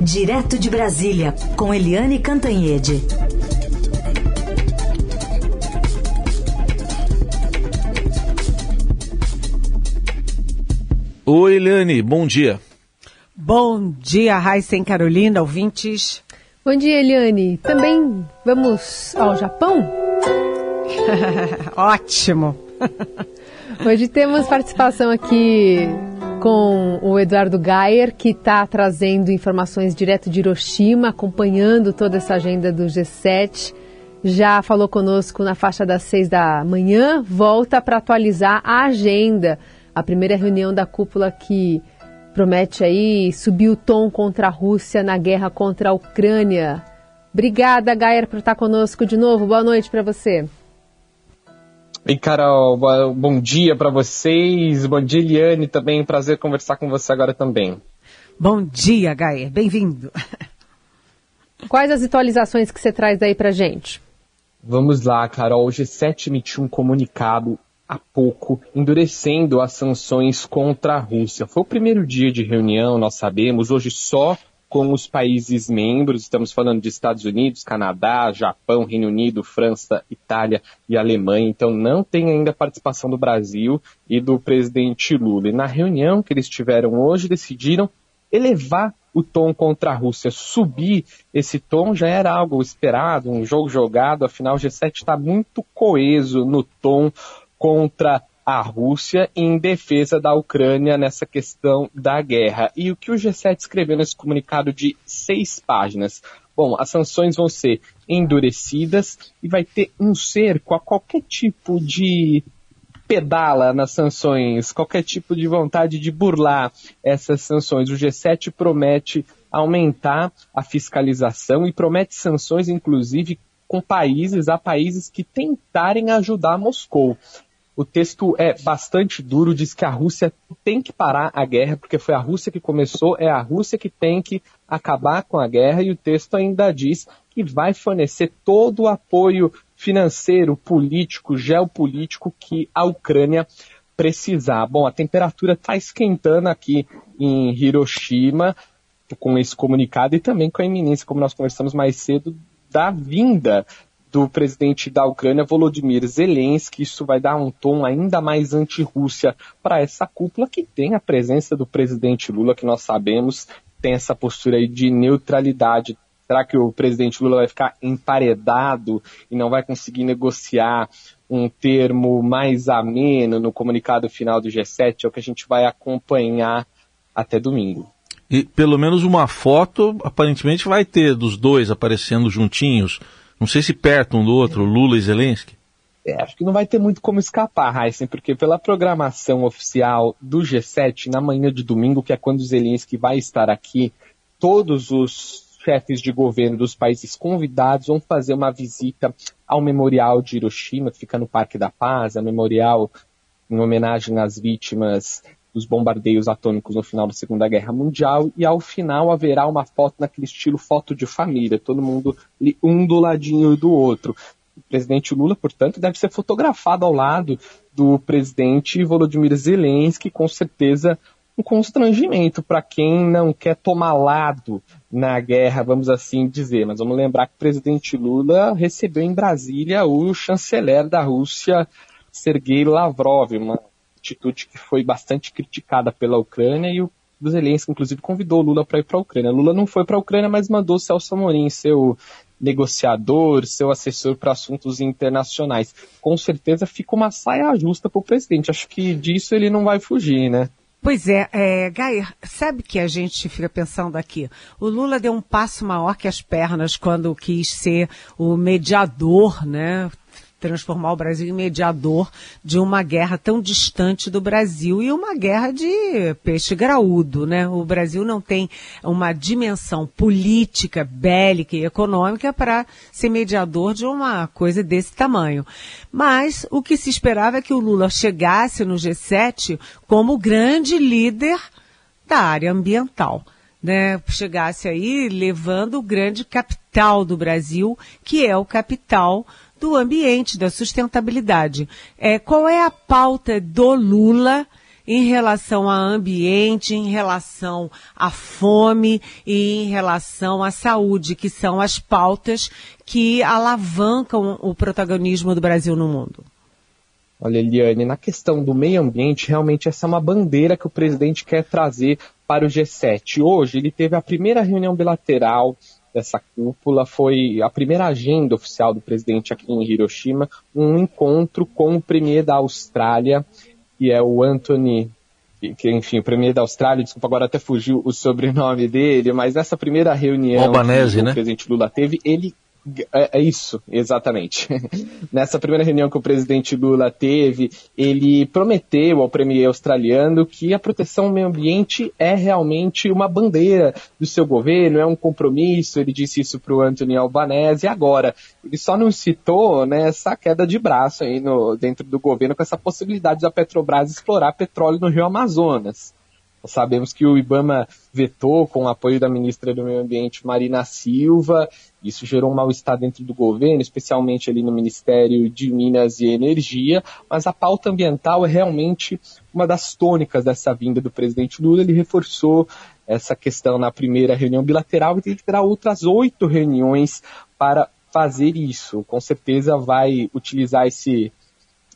Direto de Brasília, com Eliane Cantanhede. Oi, Eliane, bom dia. Bom dia, Raíssa Carolina, ouvintes. Bom dia, Eliane. Também vamos ao Japão? Ótimo. Hoje temos participação aqui com o Eduardo Gayer, que está trazendo informações direto de Hiroshima, acompanhando toda essa agenda do G7. Já falou conosco na faixa das seis da manhã, volta para atualizar a agenda. A primeira reunião da cúpula que promete aí subir o tom contra a Rússia na guerra contra a Ucrânia. Obrigada, Gayer, por estar conosco de novo. Boa noite para você. Oi, Carol, bom dia para vocês. Bom dia, Eliane, também. Prazer conversar com você agora também. Bom dia, Gaia. Bem-vindo. Quais as atualizações que você traz daí para gente? Vamos lá, Carol. O G7 emitiu um comunicado há pouco, endurecendo as sanções contra a Rússia. Foi o primeiro dia de reunião, nós sabemos. Hoje só com os países membros, estamos falando de Estados Unidos, Canadá, Japão, Reino Unido, França, Itália e Alemanha, então não tem ainda participação do Brasil e do presidente Lula. E na reunião que eles tiveram hoje, decidiram elevar o tom contra a Rússia. Subir esse tom já era algo esperado, um jogo jogado, afinal o G7 está muito coeso no tom contra a Rússia em defesa da Ucrânia nessa questão da guerra. E o que o G7 escreveu nesse comunicado de seis páginas? Bom, as sanções vão ser endurecidas e vai ter um cerco a qualquer tipo de pedala nas sanções, qualquer tipo de vontade de burlar essas sanções. O G7 promete aumentar a fiscalização e promete sanções, inclusive, com países, a países que tentarem ajudar Moscou. O texto é bastante duro, diz que a Rússia tem que parar a guerra, porque foi a Rússia que começou, é a Rússia que tem que acabar com a guerra, e o texto ainda diz que vai fornecer todo o apoio financeiro, político, geopolítico que a Ucrânia precisar. Bom, a temperatura está esquentando aqui em Hiroshima com esse comunicado e também com a iminência, como nós conversamos mais cedo, da vinda do presidente da Ucrânia, Volodymyr Zelensky. Isso vai dar um tom ainda mais anti-Rússia para essa cúpula que tem a presença do presidente Lula, que nós sabemos tem essa postura aí de neutralidade. Será que o presidente Lula vai ficar emparedado e não vai conseguir negociar um termo mais ameno no comunicado final do G7? É o que a gente vai acompanhar até domingo. E pelo menos uma foto, aparentemente, vai ter dos dois aparecendo juntinhos não sei se perto um do outro, Lula e Zelensky. É, acho que não vai ter muito como escapar, Heisen, porque pela programação oficial do G7, na manhã de domingo, que é quando Zelensky vai estar aqui, todos os chefes de governo dos países convidados vão fazer uma visita ao Memorial de Hiroshima, que fica no Parque da Paz, é memorial em homenagem às vítimas dos bombardeios atômicos no final da Segunda Guerra Mundial, e ao final haverá uma foto naquele estilo foto de família, todo mundo um do ladinho do outro. O presidente Lula, portanto, deve ser fotografado ao lado do presidente Volodymyr Zelensky, com certeza um constrangimento para quem não quer tomar lado na guerra, vamos assim dizer. Mas vamos lembrar que o presidente Lula recebeu em Brasília o chanceler da Rússia, Sergei Lavrov, uma atitude que foi bastante criticada pela Ucrânia e o Zelensky, inclusive, convidou Lula para ir para a Ucrânia. Lula não foi para a Ucrânia, mas mandou Celso Amorim, seu negociador, seu assessor para assuntos internacionais. Com certeza fica uma saia justa para o presidente. Acho que disso ele não vai fugir, né? Pois é, é, Gair, sabe que a gente fica pensando aqui? O Lula deu um passo maior que as pernas quando quis ser o mediador, né? Transformar o Brasil em mediador de uma guerra tão distante do Brasil e uma guerra de peixe graúdo, né? O Brasil não tem uma dimensão política, bélica e econômica para ser mediador de uma coisa desse tamanho. Mas o que se esperava é que o Lula chegasse no G7 como grande líder da área ambiental. Né, chegasse aí levando o grande capital do Brasil, que é o capital do ambiente, da sustentabilidade. É, qual é a pauta do Lula em relação a ambiente, em relação à fome e em relação à saúde, que são as pautas que alavancam o protagonismo do Brasil no mundo. Olha, Eliane, na questão do meio ambiente, realmente essa é uma bandeira que o presidente quer trazer para o G7. Hoje ele teve a primeira reunião bilateral dessa cúpula, foi a primeira agenda oficial do presidente aqui em Hiroshima, um encontro com o premier da Austrália, que é o Anthony que, enfim, o premier da Austrália, desculpa, agora até fugiu o sobrenome dele, mas nessa primeira reunião Albanese, que né? o presidente Lula teve, ele é, é, isso, exatamente. Nessa primeira reunião que o presidente Lula teve, ele prometeu ao premier australiano que a proteção ao meio ambiente é realmente uma bandeira do seu governo, é um compromisso. Ele disse isso para o Anthony Albanese. E agora, ele só não citou né, essa queda de braço aí no, dentro do governo com essa possibilidade da Petrobras explorar petróleo no Rio Amazonas. Sabemos que o Ibama vetou com o apoio da ministra do Meio Ambiente, Marina Silva. Isso gerou um mal-estar dentro do governo, especialmente ali no Ministério de Minas e Energia. Mas a pauta ambiental é realmente uma das tônicas dessa vinda do presidente Lula. Ele reforçou essa questão na primeira reunião bilateral e terá outras oito reuniões para fazer isso. Com certeza vai utilizar esse,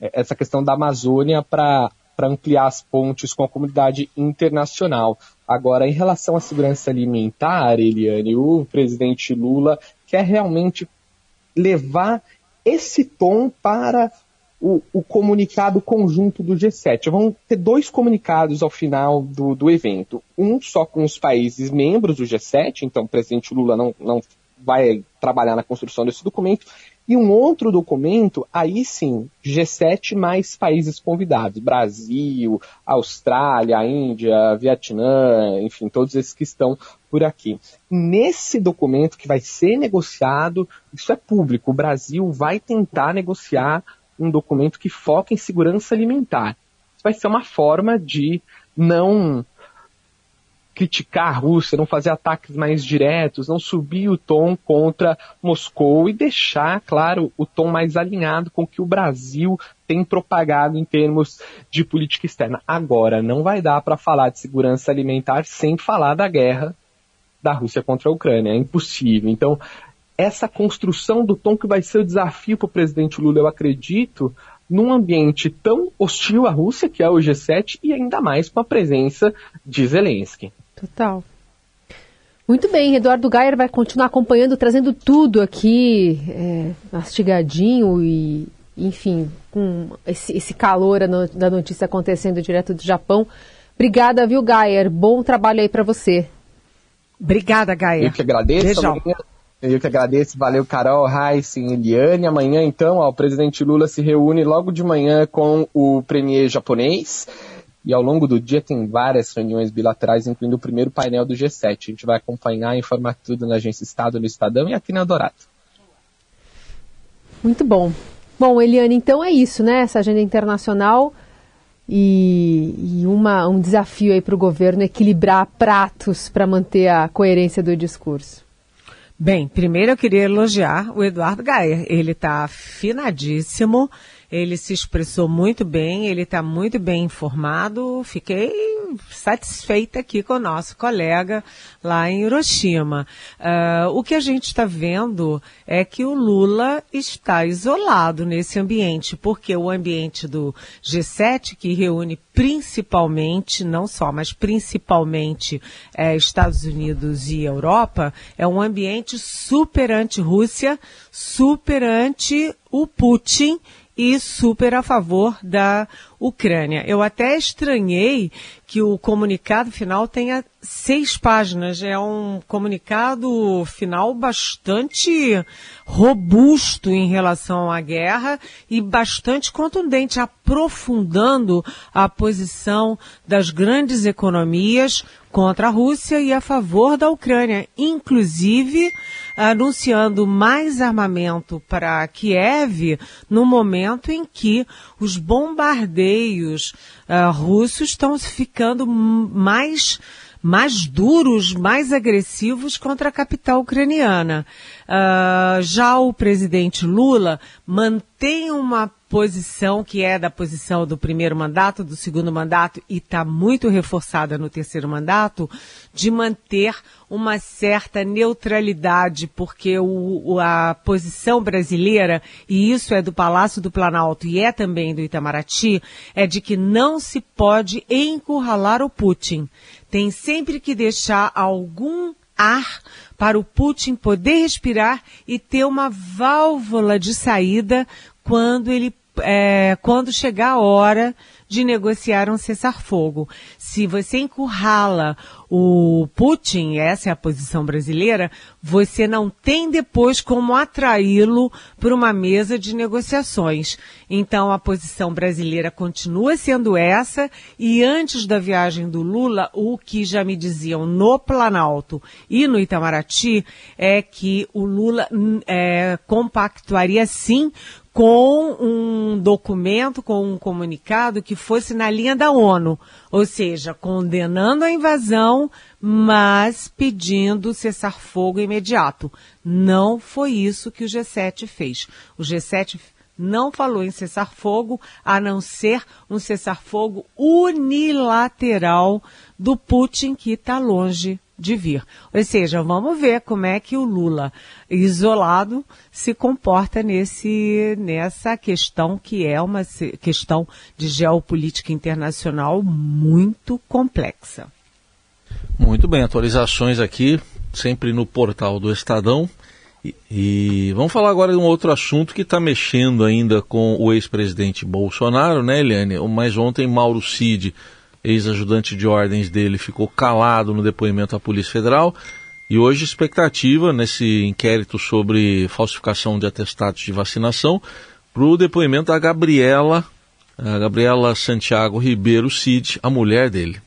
essa questão da Amazônia para para ampliar as pontes com a comunidade internacional. Agora, em relação à segurança alimentar, Eliane, o presidente Lula quer realmente levar esse tom para o, o, comunicado conjunto do G7. Vão ter dois comunicados ao final do, do evento. Um só com os países membros do G7, então o presidente Lula não, não vai trabalhar na construção desse documento, e um outro documento, aí sim, G7 mais países convidados, Brasil, Austrália, Índia, Vietnã, enfim, todos esses que estão por aqui. Nesse documento que vai ser negociado, isso é público, o Brasil vai tentar negociar um documento que foca em segurança alimentar. Isso vai ser uma forma de não criticar a Rússia, não fazer ataques mais diretos, não subir o tom contra Moscou e deixar, claro, o tom mais alinhado com o que o Brasil tem propagado em termos de política externa. Agora, não vai dar para falar de segurança alimentar sem falar da guerra da Rússia contra a Ucrânia. É impossível. Então, essa construção do tom que vai ser o desafio para o presidente Lula, eu acredito, num ambiente tão hostil à Rússia, que é o G7, e ainda mais com a presença de Zelensky. Total. Muito bem, Eduardo Gayer vai continuar acompanhando, trazendo tudo aqui, é, mastigadinho e, enfim, com esse, esse calor da notícia acontecendo direto do Japão. Obrigada, viu, Gayer? Bom trabalho aí para você. Obrigada, Gayer. Eu que agradeço. Beijão. Eu que agradeço. Valeu, Carol, Heisen, Eliane. Amanhã, então, ó, o presidente Lula se reúne logo de manhã com o premier japonês. E ao longo do dia tem várias reuniões bilaterais, incluindo o primeiro painel do G7. A gente vai acompanhar e informar tudo na Agência Estado, no Estadão e aqui na Dourado. Muito bom. Bom, Eliane, então é isso, né? Essa agenda internacional e, e uma, um desafio aí para o governo equilibrar pratos para manter a coerência do discurso. Bem, primeiro eu queria elogiar o Eduardo Gaia. Ele está afinadíssimo ele se expressou muito bem, ele está muito bem informado. Fiquei satisfeita aqui com o nosso colega lá em Hiroshima. Uh, o que a gente está vendo é que o Lula está isolado nesse ambiente, porque o ambiente do G7, que reúne principalmente, não só, mas principalmente é, Estados Unidos e Europa, é um ambiente super anti-Rússia, super anti o Putin e super a favor da Ucrânia. Eu até estranhei que o comunicado final tenha seis páginas. É um comunicado final bastante robusto em relação à guerra e bastante contundente, aprofundando a posição das grandes economias contra a Rússia e a favor da Ucrânia, inclusive anunciando mais armamento para Kiev no momento em que os bombardeios uh, russos estão ficando mais mais duros, mais agressivos contra a capital ucraniana. Uh, já o presidente Lula mantém uma posição que é da posição do primeiro mandato, do segundo mandato e está muito reforçada no terceiro mandato, de manter uma certa neutralidade, porque o, a posição brasileira, e isso é do Palácio do Planalto e é também do Itamaraty, é de que não se pode encurralar o Putin. Tem sempre que deixar algum ar para o Putin poder respirar e ter uma válvula de saída quando ele é, quando chegar a hora de negociar um cessar-fogo. Se você encurrala o Putin, essa é a posição brasileira, você não tem depois como atraí-lo para uma mesa de negociações. Então a posição brasileira continua sendo essa e antes da viagem do Lula, o que já me diziam no Planalto e no Itamaraty é que o Lula é, compactuaria sim com um documento, com um comunicado que fosse na linha da ONU, ou seja, condenando a invasão, mas pedindo cessar-fogo imediato. Não foi isso que o G7 fez. O G7 não falou em cessar-fogo, a não ser um cessar-fogo unilateral do Putin, que está longe de vir. Ou seja, vamos ver como é que o Lula, isolado, se comporta nesse, nessa questão que é uma questão de geopolítica internacional muito complexa. Muito bem, atualizações aqui, sempre no portal do Estadão. E, e vamos falar agora de um outro assunto que está mexendo ainda com o ex-presidente Bolsonaro, né, Eliane? Mas ontem Mauro Cid ex-ajudante de ordens dele ficou calado no depoimento à Polícia Federal. E hoje, expectativa nesse inquérito sobre falsificação de atestados de vacinação para o depoimento da Gabriela, Gabriela Santiago Ribeiro Cid, a mulher dele.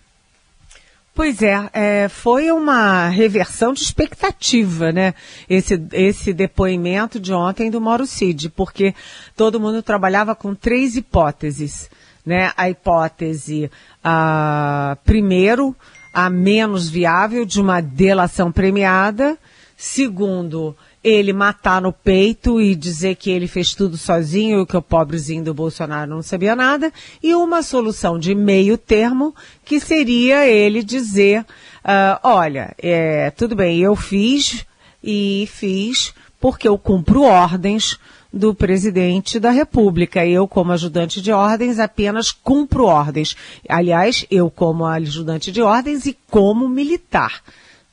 Pois é, é, foi uma reversão de expectativa, né? Esse, esse depoimento de ontem do Mauro Cid, porque todo mundo trabalhava com três hipóteses né, a hipótese, ah, primeiro, a menos viável de uma delação premiada, segundo, ele matar no peito e dizer que ele fez tudo sozinho e que o pobrezinho do Bolsonaro não sabia nada, e uma solução de meio termo, que seria ele dizer, ah, olha, é, tudo bem, eu fiz e fiz porque eu cumpro ordens do presidente da República. Eu, como ajudante de ordens, apenas cumpro ordens. Aliás, eu como ajudante de ordens e como militar.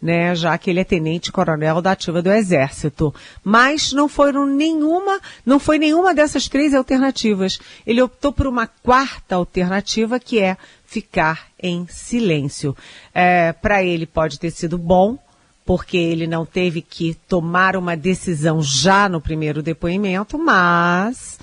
Né, já que ele é tenente coronel da ativa do Exército. Mas não foram nenhuma, não foi nenhuma dessas três alternativas. Ele optou por uma quarta alternativa que é ficar em silêncio. É, Para ele pode ter sido bom, porque ele não teve que tomar uma decisão já no primeiro depoimento, mas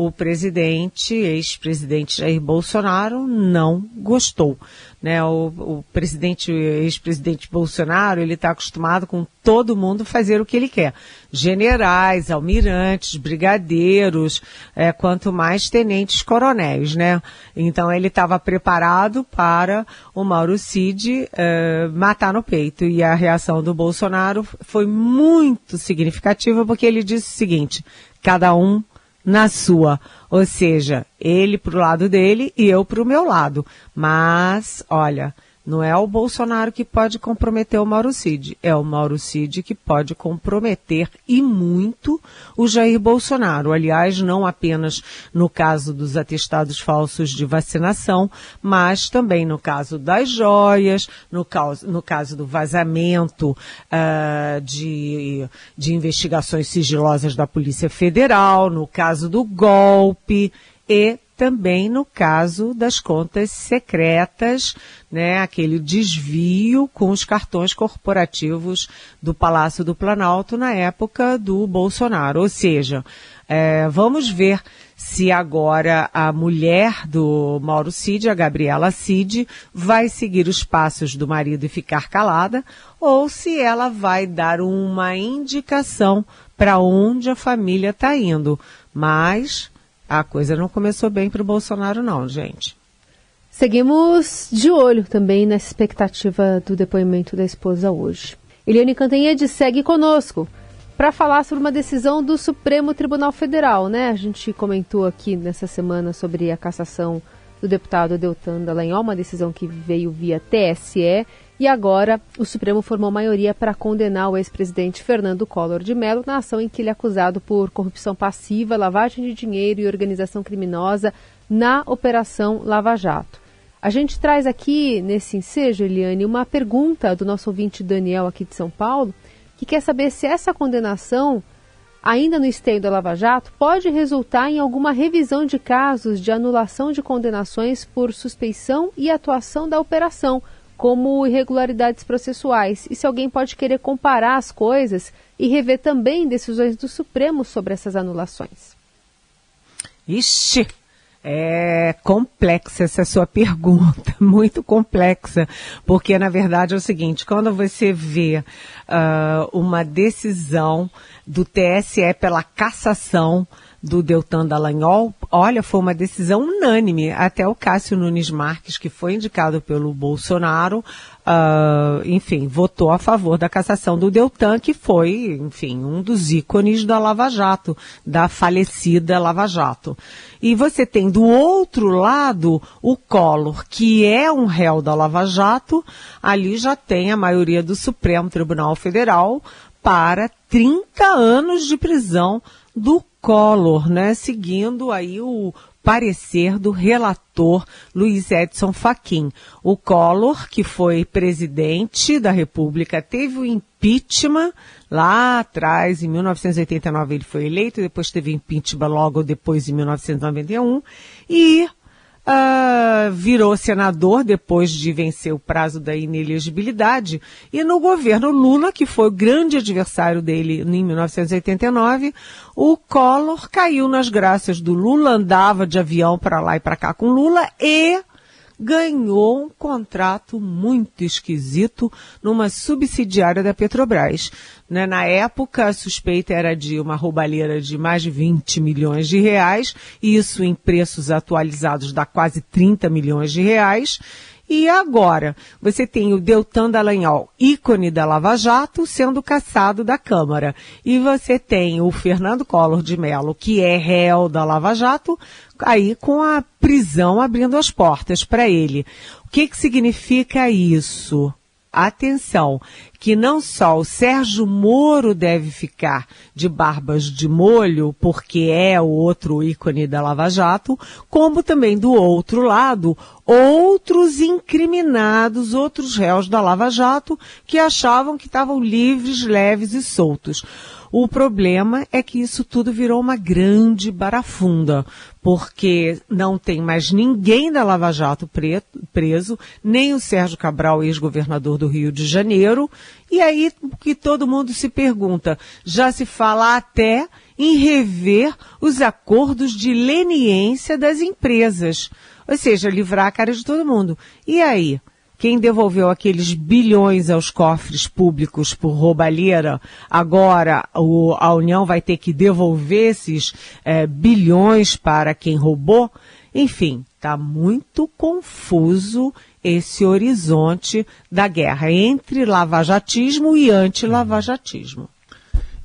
o presidente, ex-presidente Jair Bolsonaro, não gostou. Né? O, o presidente, ex-presidente Bolsonaro, ele está acostumado com todo mundo fazer o que ele quer. Generais, almirantes, brigadeiros, é, quanto mais tenentes coronéis, né? Então ele estava preparado para o Mauro Cid é, matar no peito. E a reação do Bolsonaro foi muito significativa porque ele disse o seguinte, cada um na sua. Ou seja, ele pro lado dele e eu pro meu lado. Mas, olha, não é o Bolsonaro que pode comprometer o Mauro Cid, é o Mauro Cid que pode comprometer e muito o Jair Bolsonaro. Aliás, não apenas no caso dos atestados falsos de vacinação, mas também no caso das joias, no caso, no caso do vazamento uh, de, de investigações sigilosas da Polícia Federal, no caso do golpe e também no caso das contas secretas, né, aquele desvio com os cartões corporativos do Palácio do Planalto na época do Bolsonaro. Ou seja, é, vamos ver se agora a mulher do Mauro Cid, a Gabriela Cid, vai seguir os passos do marido e ficar calada, ou se ela vai dar uma indicação para onde a família está indo. Mas a coisa não começou bem para o Bolsonaro, não, gente. Seguimos de olho também nessa expectativa do depoimento da esposa hoje. Eliane Cantanhede segue conosco. para falar sobre uma decisão do Supremo Tribunal Federal, né? A gente comentou aqui nessa semana sobre a cassação do deputado Deltan Dallagnol, uma decisão que veio via TSE, e agora o Supremo formou maioria para condenar o ex-presidente Fernando Collor de Mello na ação em que ele é acusado por corrupção passiva, lavagem de dinheiro e organização criminosa na Operação Lava Jato. A gente traz aqui nesse ensejo, Eliane, uma pergunta do nosso ouvinte Daniel aqui de São Paulo, que quer saber se essa condenação, ainda no esteio da Lava Jato, pode resultar em alguma revisão de casos de anulação de condenações por suspeição e atuação da operação, como irregularidades processuais, e se alguém pode querer comparar as coisas e rever também decisões do Supremo sobre essas anulações. Ixi, é complexa essa sua pergunta, muito complexa, porque na verdade é o seguinte: quando você vê uh, uma decisão do TSE pela cassação do Deltan Dallagnol, olha, foi uma decisão unânime. Até o Cássio Nunes Marques, que foi indicado pelo Bolsonaro, uh, enfim, votou a favor da cassação do Deltan, que foi, enfim, um dos ícones da Lava Jato, da falecida Lava Jato. E você tem do outro lado o Collor, que é um réu da Lava Jato, ali já tem a maioria do Supremo Tribunal Federal para 30 anos de prisão do Collor, né? Seguindo aí o parecer do relator Luiz Edson Fachin. O Collor, que foi presidente da República, teve o impeachment lá atrás, em 1989 ele foi eleito, depois teve impeachment logo depois, em 1991, e uh, virou senador depois de vencer o prazo da inelegibilidade. E no governo Lula, que foi o grande adversário dele em 1989, o Collor caiu nas graças do Lula, andava de avião para lá e para cá com Lula e ganhou um contrato muito esquisito numa subsidiária da Petrobras. Né? Na época, a suspeita era de uma roubalheira de mais de 20 milhões de reais, isso em preços atualizados dá quase 30 milhões de reais. E agora, você tem o Deltan Dallagnol, ícone da Lava Jato, sendo caçado da Câmara. E você tem o Fernando Collor de Mello, que é réu da Lava Jato, aí com a prisão abrindo as portas para ele. O que, que significa isso? Atenção, que não só o Sérgio Moro deve ficar de barbas de molho, porque é o outro ícone da Lava Jato, como também do outro lado, outros incriminados, outros réus da Lava Jato, que achavam que estavam livres, leves e soltos. O problema é que isso tudo virou uma grande barafunda, porque não tem mais ninguém da Lava Jato preso, nem o Sérgio Cabral, ex-governador do Rio de Janeiro. E aí que todo mundo se pergunta, já se fala até em rever os acordos de leniência das empresas. Ou seja, livrar a cara de todo mundo. E aí? Quem devolveu aqueles bilhões aos cofres públicos por roubalheira, agora o, a União vai ter que devolver esses é, bilhões para quem roubou? Enfim, está muito confuso esse horizonte da guerra entre lavajatismo e anti-lavajatismo.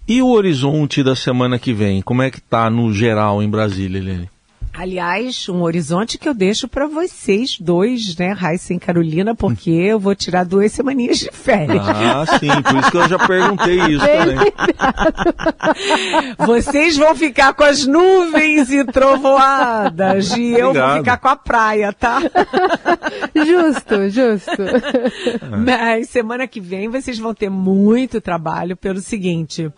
E o horizonte da semana que vem, como é que está no geral em Brasília, Helene? Aliás, um horizonte que eu deixo para vocês dois, né, Raíssa e Carolina, porque eu vou tirar duas semaninhas de férias. Ah, sim, por isso que eu já perguntei isso também. vocês vão ficar com as nuvens e trovoadas e eu Obrigado. vou ficar com a praia, tá? justo, justo. Mas semana que vem vocês vão ter muito trabalho pelo seguinte,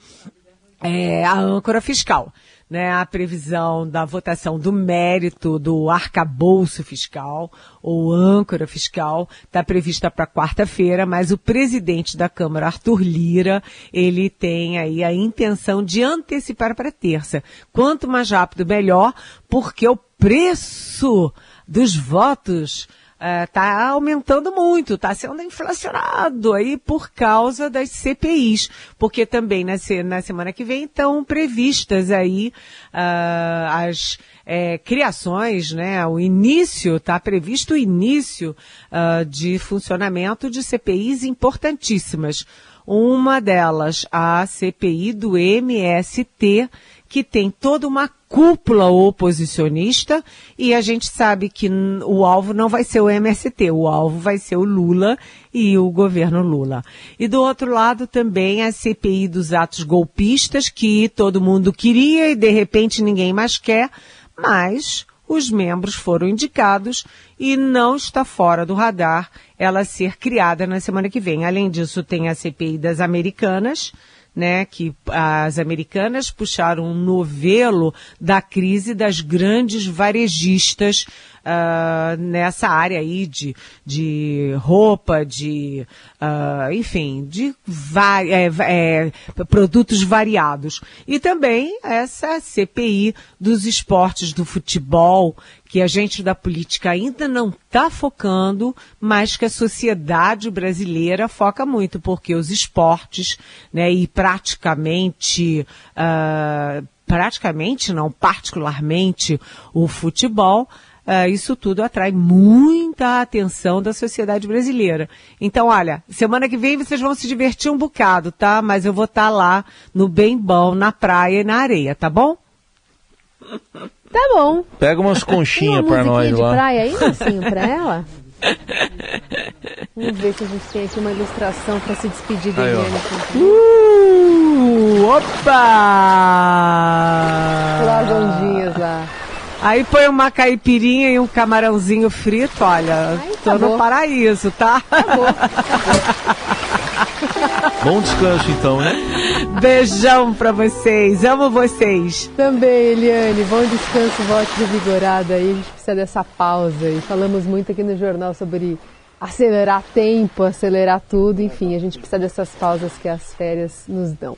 é, a âncora fiscal né, a previsão da votação do mérito do arcabouço fiscal ou âncora fiscal está prevista para quarta-feira, mas o presidente da Câmara, Arthur Lira, ele tem aí a intenção de antecipar para terça. Quanto mais rápido, melhor, porque o preço dos votos está é, aumentando muito, está sendo inflacionado aí por causa das CPIs, porque também na, na semana que vem estão previstas aí uh, as é, criações, né? O início, está previsto o início uh, de funcionamento de CPIs importantíssimas. Uma delas, a CPI do MST, que tem toda uma cúpula oposicionista e a gente sabe que o alvo não vai ser o MST, o alvo vai ser o Lula e o governo Lula. E do outro lado também a CPI dos atos golpistas que todo mundo queria e de repente ninguém mais quer, mas os membros foram indicados e não está fora do radar ela ser criada na semana que vem. Além disso, tem a CPI das Americanas, né, que as americanas puxaram um novelo da crise das grandes varejistas uh, nessa área aí de, de roupa, de, uh, enfim, de é, é, produtos variados. E também essa CPI dos esportes do futebol, que a gente da política ainda não está focando, mas que a sociedade brasileira foca muito, porque os esportes, né, e praticamente, uh, praticamente não, particularmente o futebol, uh, isso tudo atrai muita atenção da sociedade brasileira. Então, olha, semana que vem vocês vão se divertir um bocado, tá? Mas eu vou estar tá lá no bem bom, na praia e na areia, tá bom? Tá bom. Pega umas conchinhas para nós de lá. praia aí, Marcinho, pra ela? Vamos ver se a gente tem aqui uma ilustração para se despedir da Eliane. Uh, opa! Lá ondinhas lá. Aí põe uma caipirinha e um camarãozinho frito, olha, Ai, tô no paraíso, tá? Acabou, Bom descanso então, né? Beijão pra vocês, amo vocês. Também, Eliane, bom descanso, volte revigorada aí, a gente precisa dessa pausa e falamos muito aqui no jornal sobre acelerar tempo, acelerar tudo, enfim, a gente precisa dessas pausas que as férias nos dão.